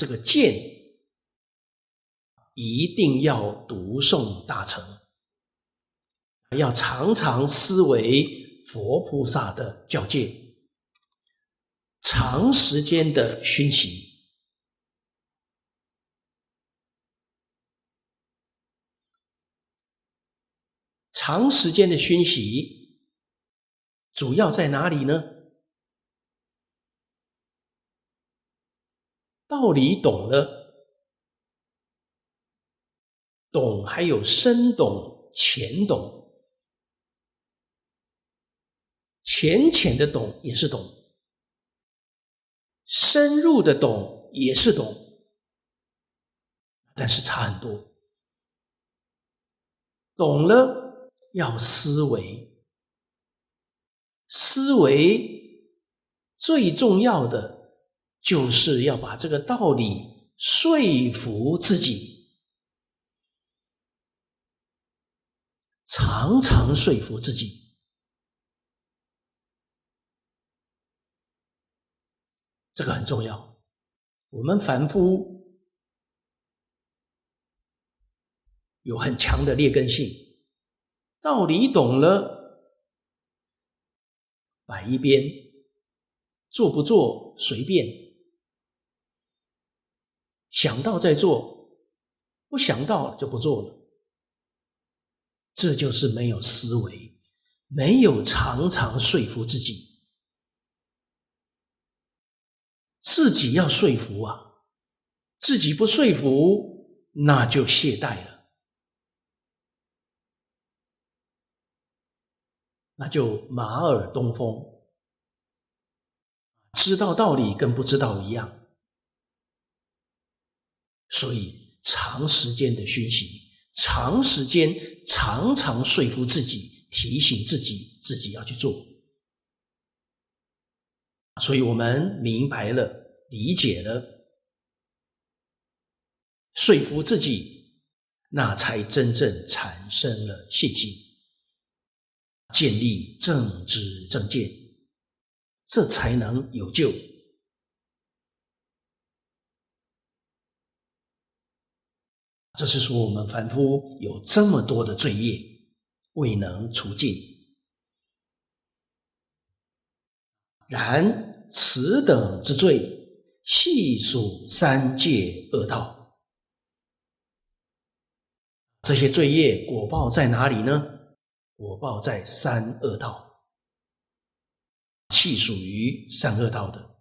这个见一定要读诵大乘，要常常思维佛菩萨的教诫，长时间的熏习。长时间的熏习，主要在哪里呢？道理懂了，懂还有深懂、浅懂，浅浅的懂也是懂，深入的懂也是懂，但是差很多。懂了。要思维，思维最重要的就是要把这个道理说服自己，常常说服自己，这个很重要。我们凡夫有很强的劣根性。道理懂了，摆一边，做不做随便，想到再做，不想到就不做了。这就是没有思维，没有常常说服自己，自己要说服啊，自己不说服，那就懈怠了。那就马耳东风，知道道理跟不知道一样，所以长时间的熏习，长时间常常说服自己，提醒自己，自己要去做。所以我们明白了，理解了，说服自己，那才真正产生了信心。建立正知正见，这才能有救。这是说我们凡夫有这么多的罪业未能除尽，然此等之罪，系属三界恶道。这些罪业果报在哪里呢？果报在三恶道，系属于三恶道的。